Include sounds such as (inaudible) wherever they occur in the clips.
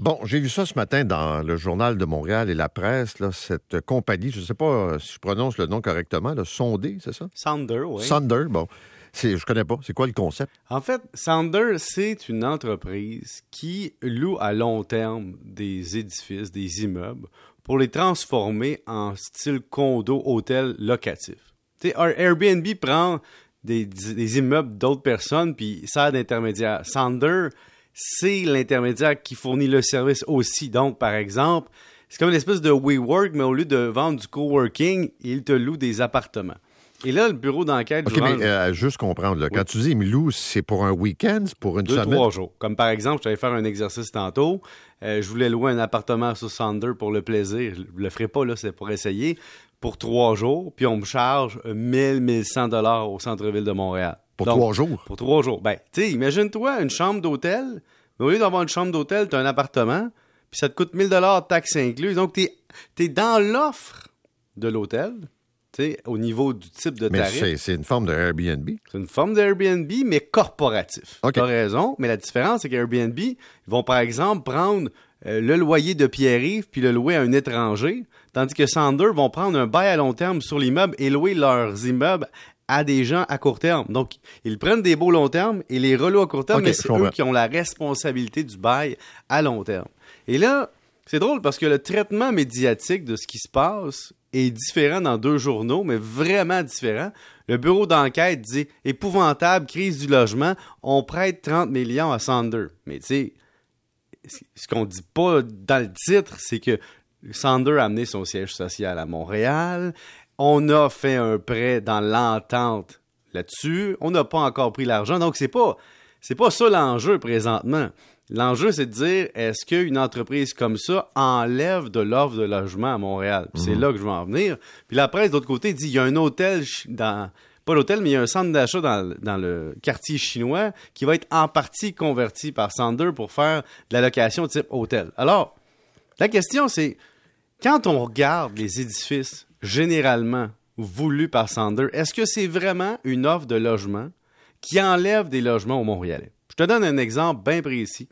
Bon, j'ai vu ça ce matin dans le journal de Montréal et la presse, là, cette compagnie, je ne sais pas euh, si je prononce le nom correctement, le Sondé, c'est ça? Sounder, oui. Sounder, bon. C'est, je connais pas. C'est quoi le concept? En fait, Sounder, c'est une entreprise qui loue à long terme des édifices, des immeubles, pour les transformer en style condo, hôtel locatif. sais, Airbnb prend des, des immeubles d'autres personnes puis sert d'intermédiaire. Sounder, c'est l'intermédiaire qui fournit le service aussi. Donc, par exemple, c'est comme une espèce de WeWork, mais au lieu de vendre du coworking, il te loue des appartements. Et là, le bureau d'enquête... OK, mais euh, juste comprendre, quand tu dis il me loue, c'est pour un week-end, c'est pour une Deux, semaine? trois jours. Comme par exemple, j'allais faire un exercice tantôt. Euh, je voulais louer un appartement sur Sander pour le plaisir. Je le ferai pas, là, c'est pour essayer. Pour trois jours, puis on me charge 1000, 1100 dollars au centre-ville de Montréal. Pour trois jours? Pour trois jours. Ben, tu sais, imagine-toi une chambre d'hôtel, mais au lieu d'avoir une chambre d'hôtel, tu as un appartement, puis ça te coûte 1000 dollars taxes incluses. Donc, tu es, dans l'offre de l'hôtel, tu sais, au niveau du type de tarif. Mais c'est une forme de Airbnb. C'est une forme d'Airbnb, mais corporatif. Tu as raison, mais la différence, c'est qu'Airbnb, ils vont par exemple prendre euh, le loyer de Pierre-Yves puis le louer à un étranger, tandis que Sander vont prendre un bail à long terme sur l'immeuble et louer leurs immeubles à des gens à court terme. Donc, ils prennent des beaux long terme et les relouent à court terme, mais c'est eux qui ont la responsabilité du bail à long terme. Et là, c'est drôle parce que le traitement médiatique de ce qui se passe est différent dans deux journaux, mais vraiment différent. Le bureau d'enquête dit épouvantable crise du logement, on prête 30 millions à Sander. Mais tu sais, ce qu'on dit pas dans le titre, c'est que Sander a amené son siège social à Montréal. On a fait un prêt dans l'entente là-dessus. On n'a pas encore pris l'argent. Donc, c'est pas, c'est pas ça l'enjeu présentement. L'enjeu, c'est de dire, est-ce qu'une entreprise comme ça enlève de l'offre de logement à Montréal? C'est mhm. là que je veux en venir. Puis la presse, d'autre côté, dit, il y a un hôtel dans, pas l'hôtel, mais il y a un centre d'achat dans, le quartier chinois qui va être en partie converti par Sander pour faire de la location type hôtel. Alors, la question, c'est, quand on regarde les édifices généralement voulus par Sander, est-ce que c'est vraiment une offre de logement qui enlève des logements au Montréalais? Je te donne un exemple bien précis.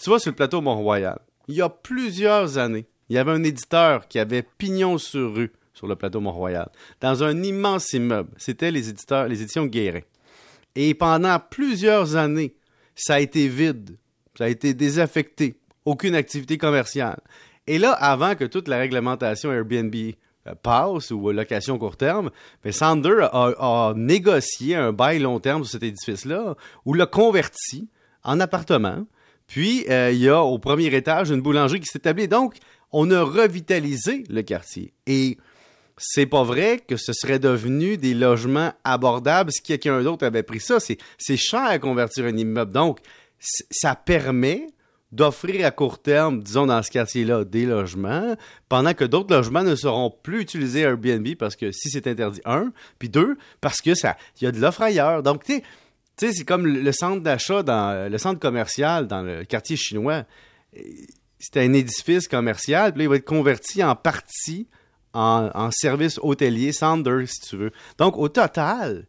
Tu vas sur le plateau Mont-Royal. Il y a plusieurs années, il y avait un éditeur qui avait pignon sur rue sur le plateau Mont-Royal, dans un immense immeuble. C'était les éditeurs, les éditions Guérin. Et pendant plusieurs années, ça a été vide, ça a été désaffecté, aucune activité commerciale. Et là, avant que toute la réglementation Airbnb passe ou location court terme, mais Sander a, négocié un bail long terme sur cet édifice-là, ou l'a converti en appartement. Puis, euh, il y a au premier étage une boulangerie qui s'est établie. Donc, on a revitalisé le quartier. Et c'est pas vrai que ce serait devenu des logements abordables si quelqu'un d'autre avait pris ça. C'est cher à convertir un immeuble. Donc, ça permet d'offrir à court terme, disons dans ce quartier-là, des logements, pendant que d'autres logements ne seront plus utilisés Airbnb parce que si c'est interdit, un, puis deux, parce que ça, il y a de l'offre ailleurs. Donc, tu sais, c'est comme le centre d'achat dans le centre commercial dans le quartier chinois. C'était un édifice commercial, puis là, il va être converti en partie en, service hôtelier, Sander, si tu veux. Donc, au total,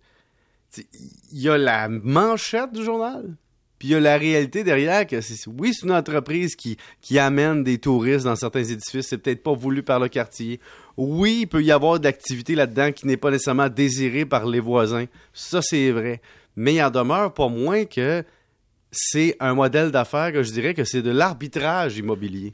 il y a la manchette du journal, puis il y a la réalité derrière que oui, c'est une entreprise qui, qui amène des touristes dans certains édifices, c'est peut-être pas voulu par le quartier. Oui, il peut y avoir d'activité là-dedans qui n'est pas nécessairement désirée par les voisins. Ça, c'est vrai. Mais il en demeure pas moins que c'est un modèle d'affaires que je dirais que c'est de l'arbitrage immobilier.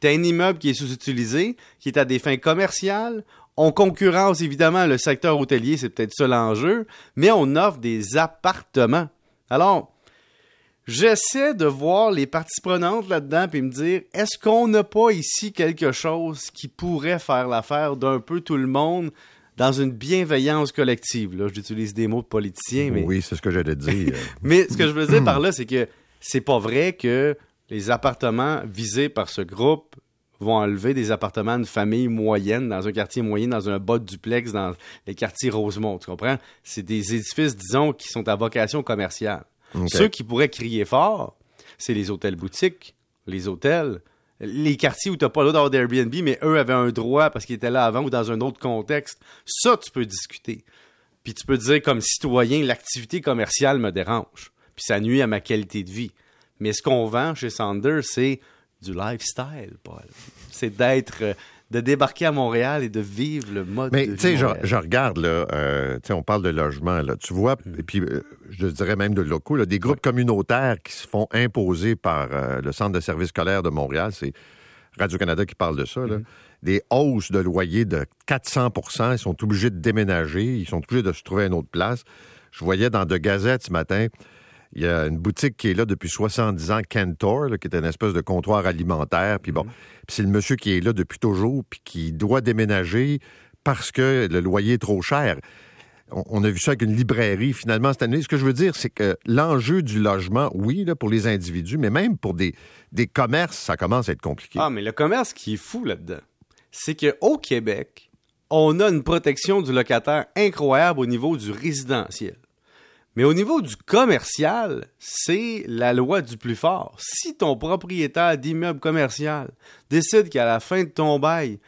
Tu un immeuble qui est sous-utilisé, qui est à des fins commerciales. On concurrence évidemment le secteur hôtelier, c'est peut-être ça l'enjeu, mais on offre des appartements. Alors, j'essaie de voir les parties prenantes là-dedans et me dire est-ce qu'on n'a pas ici quelque chose qui pourrait faire l'affaire d'un peu tout le monde dans une bienveillance collective? Là, j'utilise des mots de politicien, mais. Oui, c'est ce que j'allais dire. (laughs) mais ce que je veux dire par là, c'est que c'est pas vrai que les appartements visés par ce groupe vont enlever des appartements de famille moyenne dans un quartier moyen, dans un bas de duplex, dans les quartiers Rosemont. Tu comprends? C'est des édifices, disons, qui sont à vocation commerciale. Ceux qui pourraient crier fort, c'est les hôtels boutiques, les hôtels, les quartiers où tu n'as pas le droit d'avoir d'Airbnb, mais eux avaient un droit parce qu'ils étaient là avant ou dans un autre contexte. Ça, tu peux discuter. Puis tu peux dire, comme citoyen, l'activité commerciale me dérange. Puis ça nuit à ma qualité de vie. Mais ce qu'on vend chez Sander, c'est du lifestyle, Paul. C'est d'être euh, de débarquer à Montréal et de vivre le mode Mais tu sais, je, je, regarde, là, euh, on parle de logement, là, tu vois, mm. et puis euh, je dirais même de locaux, là, des groupes communautaires qui se font imposer par euh, le Centre de services scolaires de Montréal, c'est Radio-Canada qui parle de ça, là. Mm. des hausses de loyer de 400% ils sont obligés de déménager, ils sont obligés de se trouver à une autre place. Je voyais dans De Gazette ce matin, il y a une boutique qui est là depuis 70 ans, Cantor, qui est une espèce de comptoir alimentaire. Puis bon, mhm. c'est le monsieur qui est là depuis toujours, puis qui doit déménager parce que le loyer est trop cher. On, a vu ça avec une librairie finalement cette année. Ce que je veux dire, c'est que l'enjeu du logement, oui, là, pour les individus, mais même pour des, des commerces, ça commence à être compliqué. Ah, mais le commerce qui est fou là-dedans, c'est qu'au Québec, on a une protection du locataire incroyable au niveau du résidentiel. Mais au niveau du commercial, c'est la loi du plus fort. Si ton propriétaire d'immeuble commercial décide qu'à la fin de ton bail,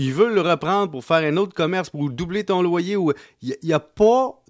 ils veulent le reprendre pour faire un autre commerce, pour doubler ton loyer. Ou il y, a pas,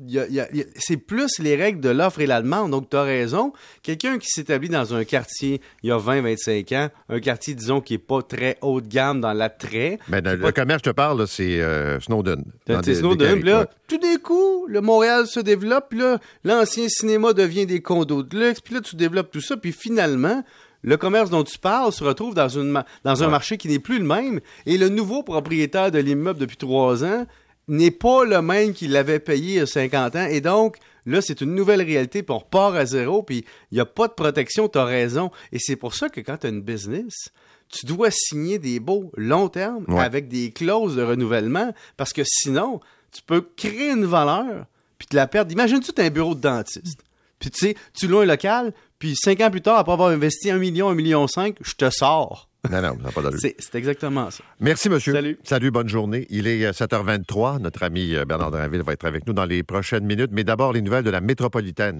c'est plus les règles de l'offre et la demande. Donc, tu as raison. Quelqu'un qui s'établit dans un quartier il y a 20, 25 ans, un quartier, disons, qui est pas très haut de gamme dans l'attrait. Ben, le commerce, je te parle, c'est euh, Snowden. C'est Snowden, là, tout d'un coup, le Montréal se développe, puis là, l'ancien cinéma devient des condos de luxe, puis là, tu développes tout ça, puis finalement, le commerce dont tu parles se retrouve dans, une, dans un marché qui n'est plus le même et le nouveau propriétaire de l'immeuble depuis trois ans n'est pas le même qu'il l'avait payé il y a 50 ans. Et donc, là, c'est une nouvelle réalité, puis on repart à zéro, puis il n'y a pas de protection, tu as raison. Et c'est pour ça que quand tu as une business, tu dois signer des baux long terme avec des clauses de renouvellement, parce que sinon, tu peux créer une valeur, puis te la perdre. Imagine-tu, tu as un bureau de dentiste. Puis tu sais, tu loues un local, puis cinq ans plus tard, après avoir investi un million, un million cinq, je te sors. Non, non, ça n'a pas d'allure. (laughs) C'est exactement ça. Merci, monsieur. Salut. Salut, bonne journée. Il est 7h23. Euh, Notre ami euh, Bernard Drinville va être avec nous dans les prochaines minutes. Mais d'abord, les nouvelles de la métropolitaine.